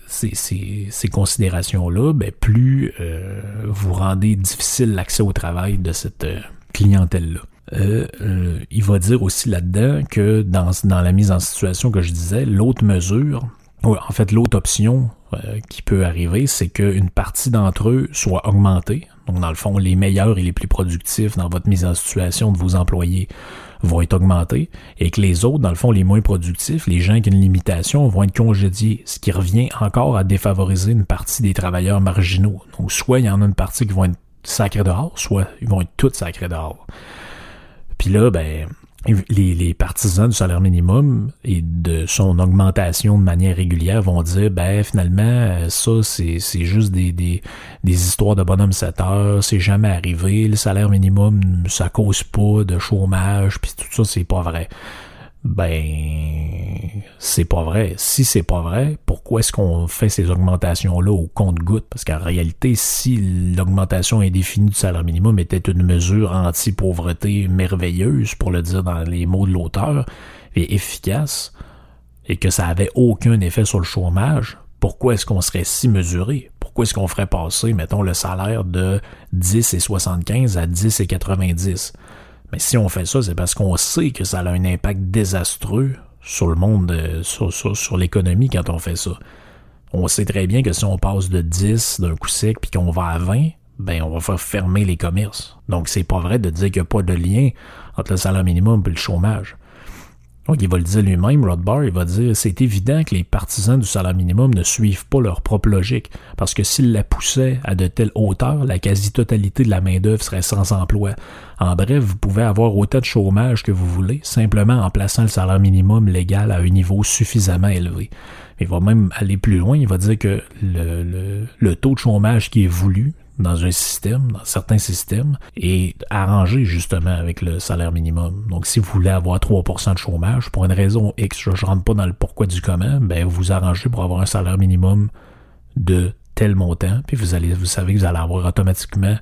ces, ces, ces considérations-là, ben, plus euh, vous rendez difficile l'accès au travail de cette clientèle-là. Euh, euh, il va dire aussi là-dedans que dans, dans la mise en situation que je disais, l'autre mesure, en fait l'autre option euh, qui peut arriver, c'est qu'une partie d'entre eux soit augmentée. Donc dans le fond, les meilleurs et les plus productifs dans votre mise en situation de vos employés vont être augmentés et que les autres, dans le fond, les moins productifs, les gens qui ont une limitation, vont être congédiés, ce qui revient encore à défavoriser une partie des travailleurs marginaux. Donc soit il y en a une partie qui vont être sacrés dehors, soit ils vont être tous sacrés dehors. Puis là, ben, les, partisans du salaire minimum et de son augmentation de manière régulière vont dire ben finalement ça c'est c'est juste des, des, des histoires de bonhomme 7 heures c'est jamais arrivé le salaire minimum ça cause pas de chômage puis tout ça c'est pas vrai ben c'est pas vrai. Si c'est pas vrai, pourquoi est-ce qu'on fait ces augmentations-là au compte-goutte? Parce qu'en réalité, si l'augmentation indéfinie du salaire minimum était une mesure anti-pauvreté merveilleuse, pour le dire dans les mots de l'auteur, et efficace, et que ça avait aucun effet sur le chômage, pourquoi est-ce qu'on serait si mesuré? Pourquoi est-ce qu'on ferait passer, mettons, le salaire de 10 et 75 à 10 et 90? Mais si on fait ça, c'est parce qu'on sait que ça a un impact désastreux sur le monde, euh, sur, sur, l'économie quand on fait ça. On sait très bien que si on passe de 10 d'un coup sec puis qu'on va à 20, ben on va faire fermer les commerces. Donc c'est pas vrai de dire qu'il n'y a pas de lien entre le salaire minimum et le chômage. Donc, il va le dire lui-même, Rothbard, il va dire c'est évident que les partisans du salaire minimum ne suivent pas leur propre logique, parce que s'ils la poussaient à de telles hauteurs, la quasi-totalité de la main-d'œuvre serait sans emploi. En bref, vous pouvez avoir autant de chômage que vous voulez, simplement en plaçant le salaire minimum légal à un niveau suffisamment élevé. Il va même aller plus loin, il va dire que le taux de chômage qui est voulu, dans un système, dans certains systèmes, et arrangé justement avec le salaire minimum. Donc, si vous voulez avoir 3% de chômage, pour une raison X, je, ne rentre pas dans le pourquoi du comment, ben vous arrangez pour avoir un salaire minimum de tel montant, puis vous allez, vous savez que vous allez avoir automatiquement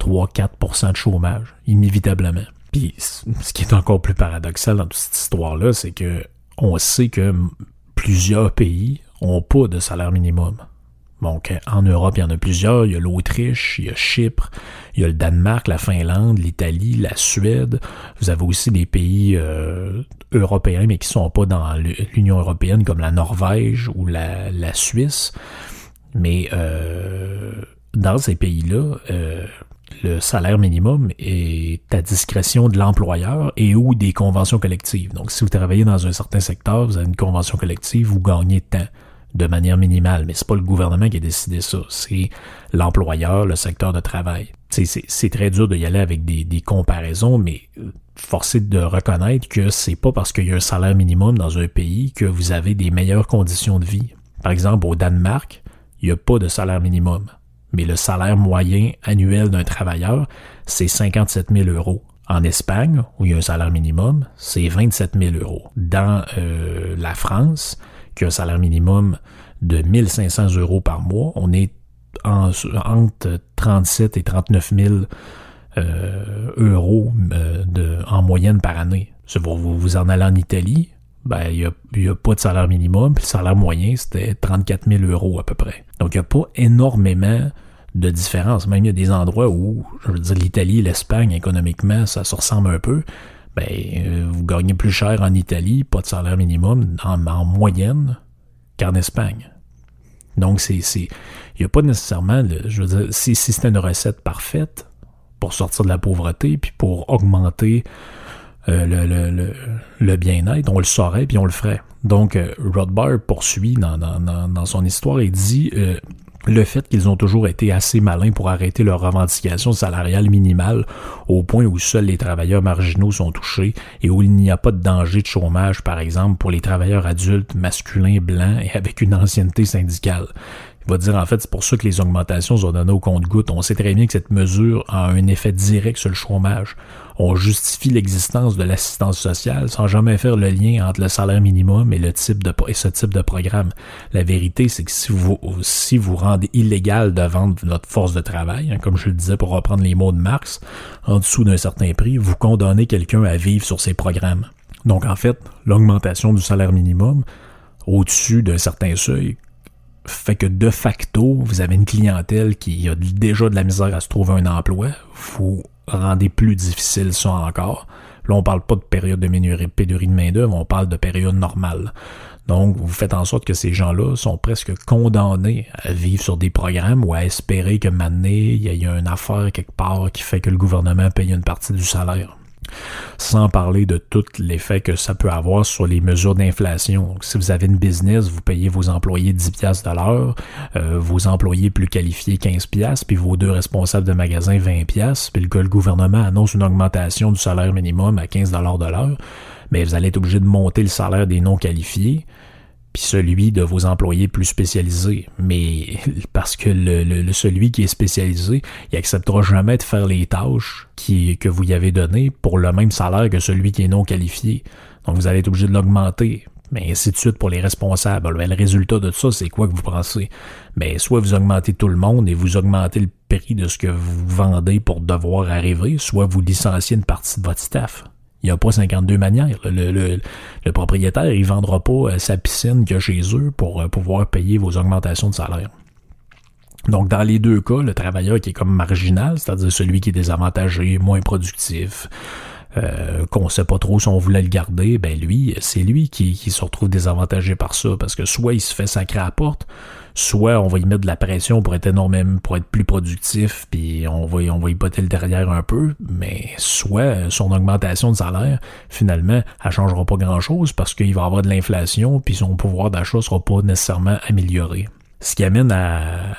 3-4% de chômage, inévitablement. Puis, ce qui est encore plus paradoxal dans toute cette histoire-là, c'est que on sait que plusieurs pays ont pas de salaire minimum. Donc, en Europe, il y en a plusieurs. Il y a l'Autriche, il y a Chypre, il y a le Danemark, la Finlande, l'Italie, la Suède. Vous avez aussi des pays euh, européens, mais qui sont pas dans l'Union européenne, comme la Norvège ou la, Suisse. Mais euh, dans ces pays-là, euh, le salaire minimum est à discrétion de l'employeur et ou des conventions collectives. Donc, si vous travaillez dans un certain secteur, vous avez une convention collective, vous gagnez tant de manière minimale, mais c'est pas le gouvernement qui a décidé ça, c'est l'employeur, le secteur de travail. C'est très dur de y aller avec des, comparaisons, mais euh, forcé de reconnaître que c'est pas parce qu'il y a un salaire minimum dans un pays que vous avez des meilleures conditions de vie. Par exemple, au Danemark, il n'y a pas de salaire minimum, mais le salaire moyen annuel d'un travailleur, c'est 57 000 euros. En Espagne, où il y a un salaire minimum, c'est 27 000 euros. Dans euh, la France, qui a un salaire minimum de 1500 euros par mois. On est entre 37 et 39 000 euh, euros euh, en moyenne par année. Vous, vous en allez en Italie, ben, il n'y a, a, pas de salaire minimum, puis le salaire moyen, c'était 34 000 euros à peu près. Donc, il n'y a pas énormément de différence. Même il y a des endroits où, je veux dire, l'Italie l'Espagne, économiquement, ça se ressemble un peu ben, euh, vous gagnez plus cher en Italie, pas de salaire minimum, en, moyenne, qu'en Espagne. Donc, c'est, il n'y a pas nécessairement, je veux dire, si, c'était une recette parfaite pour sortir de la pauvreté, puis pour augmenter euh, le, le, le, bien-être, on le saurait, puis on le ferait. Donc, euh, Rothbard poursuit dans, dans, dans, son histoire et dit, le fait qu'ils ont toujours été assez malins pour arrêter leurs revendications salariales minimales au point où seuls les travailleurs marginaux sont touchés et où il n'y a pas de danger de chômage, par exemple, pour les travailleurs adultes, masculins, blancs et avec une ancienneté syndicale. Va dire en fait c'est pour ça que les augmentations sont données au compte-gouttes. On sait très bien que cette mesure a un effet direct sur le chômage on justifie l'existence de l'assistance sociale sans jamais faire le lien entre le salaire minimum et le type de et ce type de programme. La vérité, c'est que si vous si vous rendez illégal de vendre notre force de travail, hein, comme je le disais pour reprendre les mots de Marx, en dessous d'un certain prix, vous condamnez quelqu'un à vivre sur ces programmes. Donc en fait, l'augmentation du salaire minimum au-dessus d'un certain seuil fait que de facto, vous avez une clientèle qui a déjà de la misère à se trouver un emploi. Vous rendez plus difficile ça encore. Là, on parle pas de période de pénurie de main-d'œuvre, on parle de période normale. Donc, vous faites en sorte que ces gens-là sont presque condamnés à vivre sur des programmes ou à espérer que maintenant, il y a une affaire quelque part qui fait que le gouvernement paye une partie du salaire. Sans parler de tout l'effet que ça peut avoir sur les mesures d'inflation. Si vous avez une business, vous payez vos employés 10 piastres de l'heure, euh, vos employés plus qualifiés 15 piastres, puis vos deux responsables de magasin 20 piastres, puis le, gouvernement annonce une augmentation du salaire minimum à 15 dollars de l'heure, mais vous allez être obligé de monter le salaire des non qualifiés puis celui de vos employés plus spécialisés. Mais parce que le, celui qui est spécialisé, il acceptera jamais de faire les tâches que vous y avez données pour le même salaire que celui qui est non qualifié. Donc vous allez être obligé de l'augmenter. Mais ainsi de suite pour les responsables. le résultat de ça, c'est quoi que vous pensez? Mais soit vous augmentez tout le monde et vous augmentez le prix de ce que vous vendez pour devoir arriver, soit vous licenciez une partie de votre staff. Il n'y a pas 52 manières. Le, propriétaire, il vendra pas euh, sa piscine a chez eux pour euh, pouvoir payer vos augmentations de salaire. Donc, dans les deux cas, le travailleur qui est comme marginal, c'est-à-dire celui qui est désavantagé, moins productif, euh, qu'on sait pas trop si on voulait le garder, ben lui, c'est lui qui, se retrouve désavantagé par ça, parce que soit il se fait sacrer à porte, soit on va y mettre de la pression pour être énormément, pour être plus productif, puis on va, on va y botter le derrière un peu, mais soit son augmentation de salaire, finalement, elle changera pas grand-chose parce qu'il va avoir de l'inflation, puis son pouvoir d'achat sera pas nécessairement amélioré. Ce qui amène à,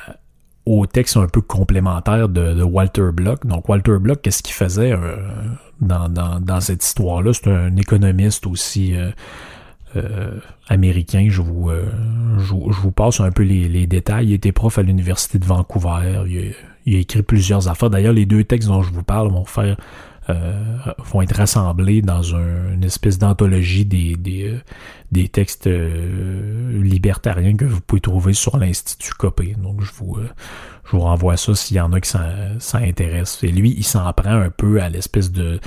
au texte un peu complémentaire de, Walter Block. Donc Walter Block, qu'est-ce qu'il faisait euh, dans, dans, dans, cette histoire-là? C'est un économiste aussi euh, euh, américain. Je vous, je, vous passe un peu les, détails. Il était prof à l'Université de Vancouver. Il a, écrit plusieurs affaires. D'ailleurs, les deux textes dont je vous parle vont faire euh, vont être rassemblés dans une espèce d'anthologie des, des, des textes libertariens que vous pouvez trouver sur l'Institut Copé. Donc je vous, je vous renvoie ça s'il y en a qui ça intéresse. Et lui, il s'en prend un peu à l'espèce de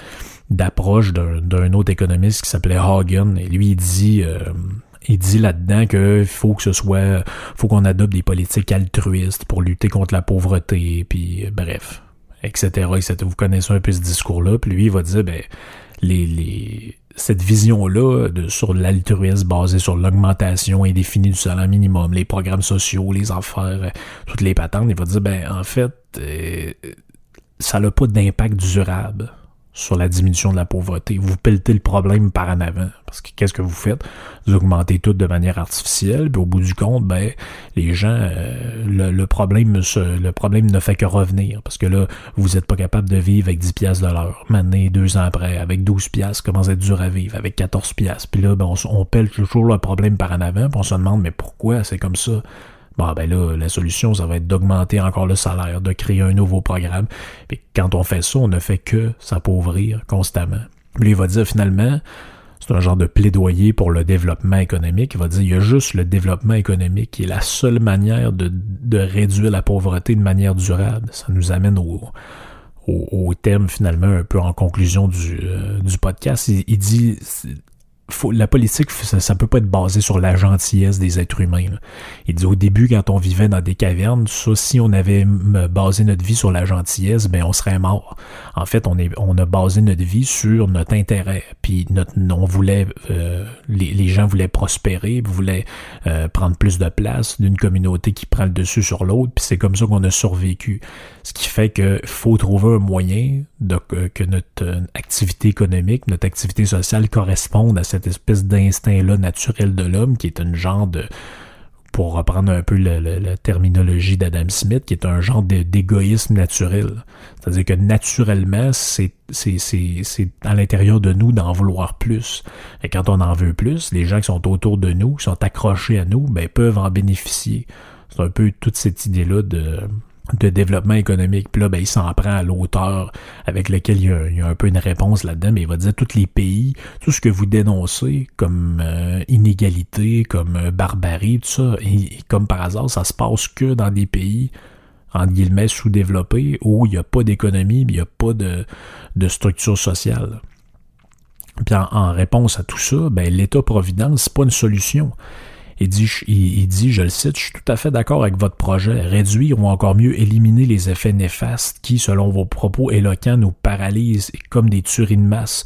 d'approche d'un autre économiste qui s'appelait Hagen. Et lui, il dit, euh, il dit là-dedans qu'il faut que ce soit, faut qu'on adopte des politiques altruistes pour lutter contre la pauvreté, puis euh, bref, etc., etc. Vous connaissez un peu ce discours-là. Puis lui, il va dire, ben, les, les, cette vision-là sur l'altruisme basé sur l'augmentation indéfinie du salaire minimum, les programmes sociaux, les affaires, euh, toutes les patentes, il va dire, ben, en fait, ça n'a pas d'impact durable sur la diminution de la pauvreté. Vous pelletez le problème par en avant. Parce que qu'est-ce que vous faites? Vous augmentez tout de manière artificielle, puis au bout du compte, ben, les gens, euh, le, problème le problème ne fait que revenir. Parce que là, vous n'êtes pas capable de vivre avec 10 piastres de l'heure. Maintenant, deux ans après, avec 12 piastres, comment être dur à vivre, avec 14 piastres. Puis là, ben, on, on pèle toujours le problème par en avant, puis on se demande, mais pourquoi? C'est comme ça? Bon, ben là, la solution, ça va être d'augmenter encore le salaire, de créer un nouveau programme. Puis quand on fait ça, on ne fait que s'appauvrir constamment. Lui, il va dire finalement, c'est un genre de plaidoyer pour le développement économique. Il va dire, il y a juste le développement économique qui est la seule manière de, réduire la pauvreté de manière durable. Ça nous amène au, au, thème finalement un peu en conclusion du, euh, podcast. Il dit la politique, ça, peut pas être basé sur la gentillesse des êtres humains. Il dit au début, quand on vivait dans des cavernes, ça, si on avait basé notre vie sur la gentillesse, ben on serait mort. En fait, on, est, on a basé notre vie sur notre intérêt. Puis notre, on voulait, euh, les, les, gens voulaient prospérer, voulaient euh, prendre plus de place d'une communauté qui prend le dessus sur l'autre. Puis c'est comme ça qu'on a survécu. Ce qui fait que faut trouver un moyen de que notre euh, activité économique, notre activité sociale corresponde à cette espèce d'instinct-là naturel de l'homme, qui est un genre de, pour reprendre un peu la terminologie d'Adam Smith, qui est un genre d'égoïsme naturel. C'est-à-dire que naturellement, c'est à l'intérieur de nous d'en vouloir plus. Et quand on en veut plus, les gens qui sont autour de nous, qui sont accrochés à nous, ben, peuvent en bénéficier. C'est un peu toute cette idée-là de de développement économique. Puis là, ben, il s'en prend à l'auteur avec lequel il y, a, un peu une réponse là-dedans, mais il va dire tous les pays, tout ce que vous dénoncez comme euh, inégalité, comme euh, barbarie, tout ça, et, comme par hasard, ça se passe que dans des pays entre guillemets sous-développés où il n'y a pas d'économie, il n'y a pas de, structure sociale. Puis en, en, réponse à tout ça, ben, l'État-providence, c'est pas une solution. Il dit, je le cite, je suis tout à fait d'accord avec votre projet. Réduire ou encore mieux éliminer les effets néfastes qui, selon vos propos éloquents, nous paralysent comme des tueries de masse,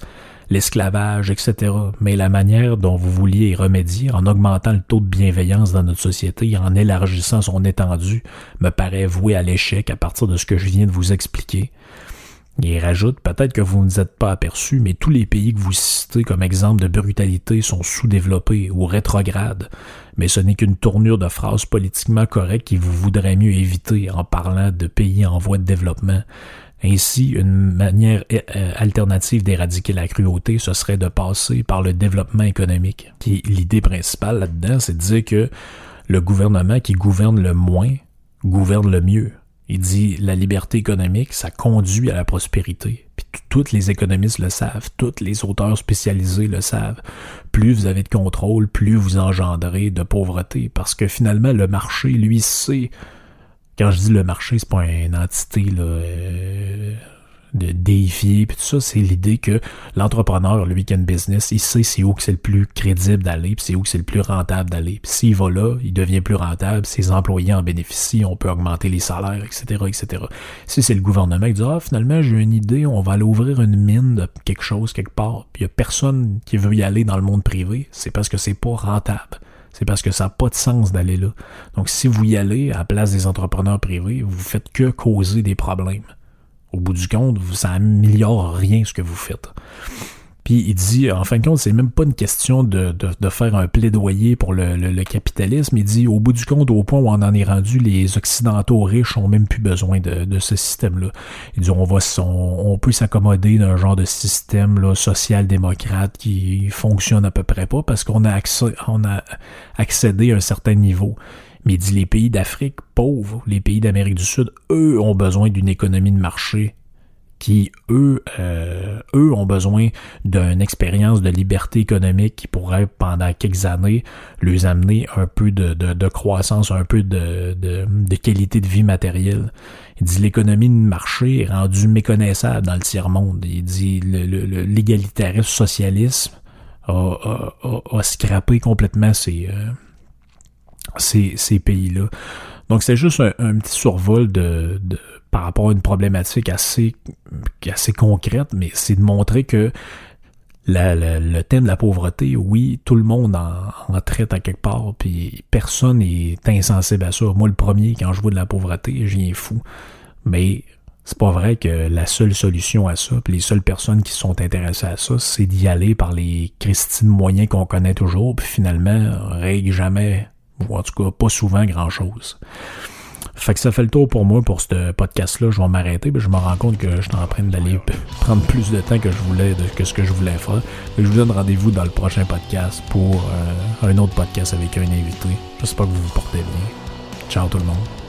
l'esclavage, etc. Mais la manière dont vous vouliez y remédier, en augmentant le taux de bienveillance dans notre société et en élargissant son étendue, me paraît voué à l'échec à partir de ce que je viens de vous expliquer. Il rajoute, peut-être que vous ne vous êtes pas aperçu, mais tous les pays que vous citez comme exemple de brutalité sont sous-développés ou rétrogrades. Mais ce n'est qu'une tournure de phrase politiquement correcte qui vous voudrait mieux éviter en parlant de pays en voie de développement. Ainsi, une manière euh, euh, alternative d'éradiquer la cruauté, ce serait de passer par le développement économique. L'idée principale là-dedans, c'est de dire que le gouvernement qui gouverne le moins gouverne le mieux. Il dit la liberté économique, ça conduit à la prospérité. Puis tous les économistes le savent, tous les auteurs spécialisés le savent. Plus vous avez de contrôle, plus vous engendrez de pauvreté. Parce que finalement, le marché, lui, sait. Quand je dis le marché, c'est pas une entité là, euh, de déifier, puis tout ça, c'est l'idée que l'entrepreneur, le week-end business, il sait c'est où que c'est le plus crédible d'aller, puis c'est où que c'est le plus rentable d'aller. Puis s'il va là, il devient plus rentable, ses employés en bénéficient, on peut augmenter les salaires, etc., etc. Si c'est le gouvernement qui dit, ah, finalement, j'ai une idée, on va aller ouvrir une mine de quelque chose quelque part, puis il y a personne qui veut y aller dans le monde privé, c'est parce que c'est pas rentable c'est parce que ça n'a pas de sens d'aller là. Donc, si vous y allez à la place des entrepreneurs privés, vous faites que causer des problèmes au bout du compte, ça améliore rien ce que vous faites. Puis il dit, en fin de compte, c'est même pas une question de, de, faire un plaidoyer pour le, le, capitalisme. Il dit, au bout du compte, au point où on en est rendu, les Occidentaux riches ont même plus besoin de, de ce système-là. Il dit, on va, peut s'accommoder d'un genre de système social-démocrate qui fonctionne à peu près pas parce qu'on a, accès, on a accédé à un certain niveau. Mais il dit les pays d'Afrique pauvres, les pays d'Amérique du Sud, eux ont besoin d'une économie de marché qui, eux, euh, eux ont besoin d'une expérience de liberté économique qui pourrait, pendant quelques années, leur amener un peu de, de, croissance, un peu de, de, de, qualité de vie matérielle. Il dit l'économie de marché est rendue méconnaissable dans le tiers-monde. Il dit l'égalitarisme socialisme a, a, a, a, scrappé complètement ses, euh, ces, ces pays-là. Donc c'est juste un, petit survol de, par rapport à une problématique assez, assez concrète, mais c'est de montrer que le thème de la pauvreté, oui, tout le monde en, traite à quelque part, puis personne n'est insensible à ça. Moi, le premier, quand je vois de la pauvreté, j'y viens fou. Mais c'est pas vrai que la seule solution à ça, puis les seules personnes qui sont intéressées à ça, c'est d'y aller par les Christines moyens qu'on connaît toujours, puis finalement, règle jamais ou en tout cas pas souvent grand-chose. Fait que ça fait le tour pour moi pour ce podcast-là. Je vais m'arrêter, mais je me rends compte que je suis en train d'aller prendre plus de temps que je voulais, que ce que je voulais faire. je vous donne rendez-vous dans le prochain podcast pour euh, un autre podcast avec un invité. J'espère que vous vous portez bien. Ciao tout le monde.